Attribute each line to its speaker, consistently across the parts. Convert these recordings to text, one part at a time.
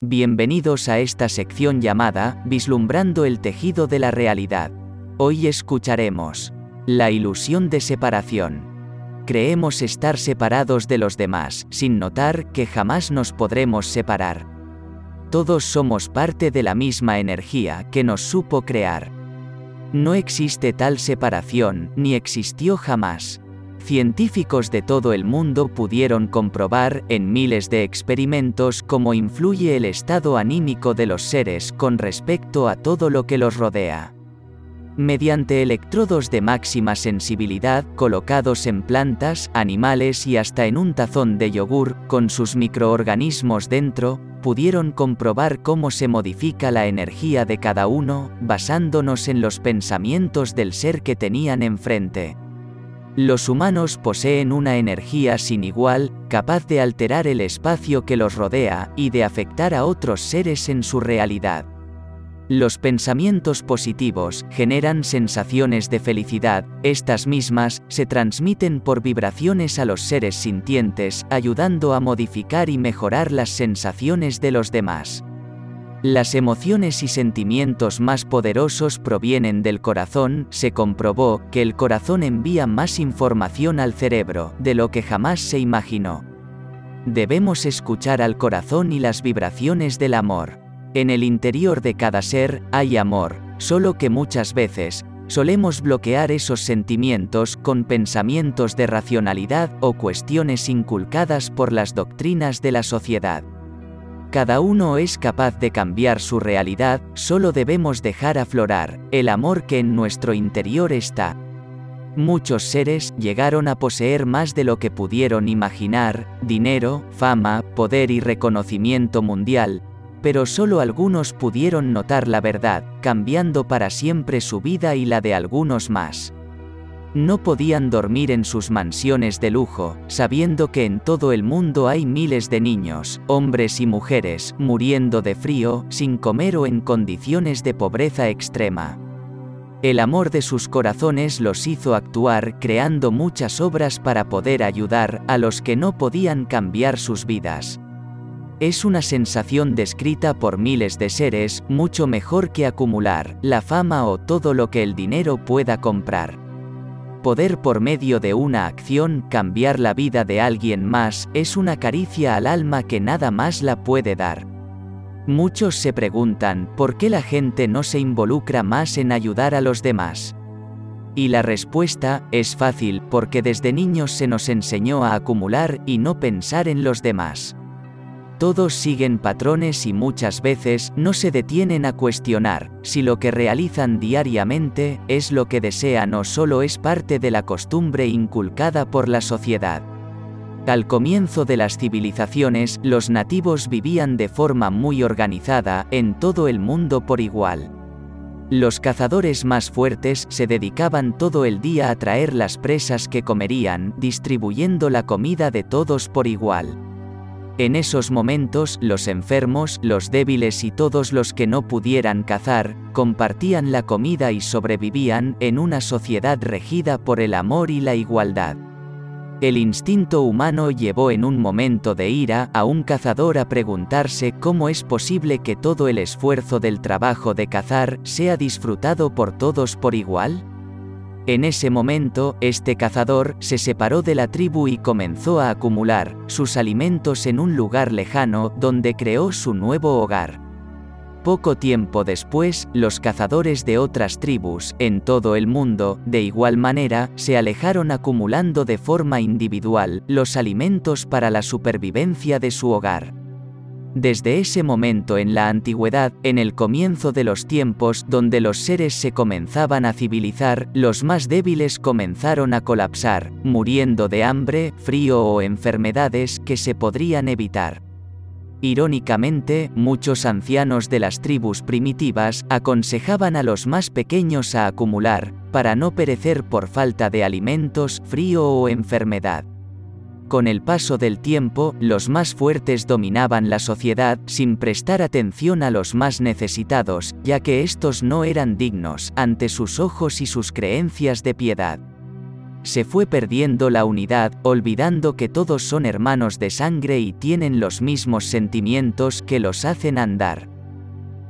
Speaker 1: Bienvenidos a esta sección llamada Vislumbrando el tejido de la realidad. Hoy escucharemos la ilusión de separación. Creemos estar separados de los demás, sin notar que jamás nos podremos separar. Todos somos parte de la misma energía que nos supo crear. No existe tal separación, ni existió jamás. Científicos de todo el mundo pudieron comprobar en miles de experimentos cómo influye el estado anímico de los seres con respecto a todo lo que los rodea. Mediante electrodos de máxima sensibilidad colocados en plantas, animales y hasta en un tazón de yogur, con sus microorganismos dentro, pudieron comprobar cómo se modifica la energía de cada uno, basándonos en los pensamientos del ser que tenían enfrente. Los humanos poseen una energía sin igual, capaz de alterar el espacio que los rodea y de afectar a otros seres en su realidad. Los pensamientos positivos generan sensaciones de felicidad, estas mismas se transmiten por vibraciones a los seres sintientes, ayudando a modificar y mejorar las sensaciones de los demás. Las emociones y sentimientos más poderosos provienen del corazón, se comprobó que el corazón envía más información al cerebro de lo que jamás se imaginó. Debemos escuchar al corazón y las vibraciones del amor. En el interior de cada ser hay amor, solo que muchas veces, solemos bloquear esos sentimientos con pensamientos de racionalidad o cuestiones inculcadas por las doctrinas de la sociedad. Cada uno es capaz de cambiar su realidad, solo debemos dejar aflorar el amor que en nuestro interior está. Muchos seres llegaron a poseer más de lo que pudieron imaginar, dinero, fama, poder y reconocimiento mundial, pero solo algunos pudieron notar la verdad, cambiando para siempre su vida y la de algunos más. No podían dormir en sus mansiones de lujo, sabiendo que en todo el mundo hay miles de niños, hombres y mujeres, muriendo de frío, sin comer o en condiciones de pobreza extrema. El amor de sus corazones los hizo actuar creando muchas obras para poder ayudar a los que no podían cambiar sus vidas. Es una sensación descrita por miles de seres, mucho mejor que acumular la fama o todo lo que el dinero pueda comprar. Poder por medio de una acción cambiar la vida de alguien más es una caricia al alma que nada más la puede dar. Muchos se preguntan por qué la gente no se involucra más en ayudar a los demás. Y la respuesta es fácil porque desde niños se nos enseñó a acumular y no pensar en los demás. Todos siguen patrones y muchas veces no se detienen a cuestionar si lo que realizan diariamente es lo que desean o solo es parte de la costumbre inculcada por la sociedad. Al comienzo de las civilizaciones, los nativos vivían de forma muy organizada en todo el mundo por igual. Los cazadores más fuertes se dedicaban todo el día a traer las presas que comerían, distribuyendo la comida de todos por igual. En esos momentos, los enfermos, los débiles y todos los que no pudieran cazar, compartían la comida y sobrevivían en una sociedad regida por el amor y la igualdad. El instinto humano llevó en un momento de ira a un cazador a preguntarse cómo es posible que todo el esfuerzo del trabajo de cazar sea disfrutado por todos por igual. En ese momento, este cazador se separó de la tribu y comenzó a acumular sus alimentos en un lugar lejano donde creó su nuevo hogar. Poco tiempo después, los cazadores de otras tribus, en todo el mundo, de igual manera, se alejaron acumulando de forma individual los alimentos para la supervivencia de su hogar. Desde ese momento en la antigüedad, en el comienzo de los tiempos donde los seres se comenzaban a civilizar, los más débiles comenzaron a colapsar, muriendo de hambre, frío o enfermedades que se podrían evitar. Irónicamente, muchos ancianos de las tribus primitivas aconsejaban a los más pequeños a acumular, para no perecer por falta de alimentos, frío o enfermedad. Con el paso del tiempo, los más fuertes dominaban la sociedad sin prestar atención a los más necesitados, ya que estos no eran dignos ante sus ojos y sus creencias de piedad. se fue perdiendo la unidad, olvidando que todos son hermanos de sangre y tienen los mismos sentimientos que los hacen andar.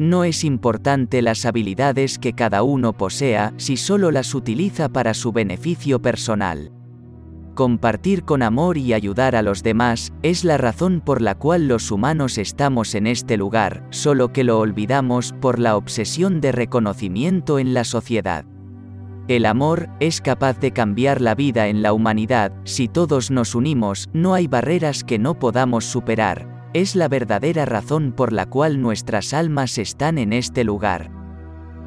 Speaker 1: No es importante las habilidades que cada uno posea si solo las utiliza para su beneficio personal. Compartir con amor y ayudar a los demás es la razón por la cual los humanos estamos en este lugar, solo que lo olvidamos por la obsesión de reconocimiento en la sociedad. El amor es capaz de cambiar la vida en la humanidad, si todos nos unimos, no hay barreras que no podamos superar, es la verdadera razón por la cual nuestras almas están en este lugar.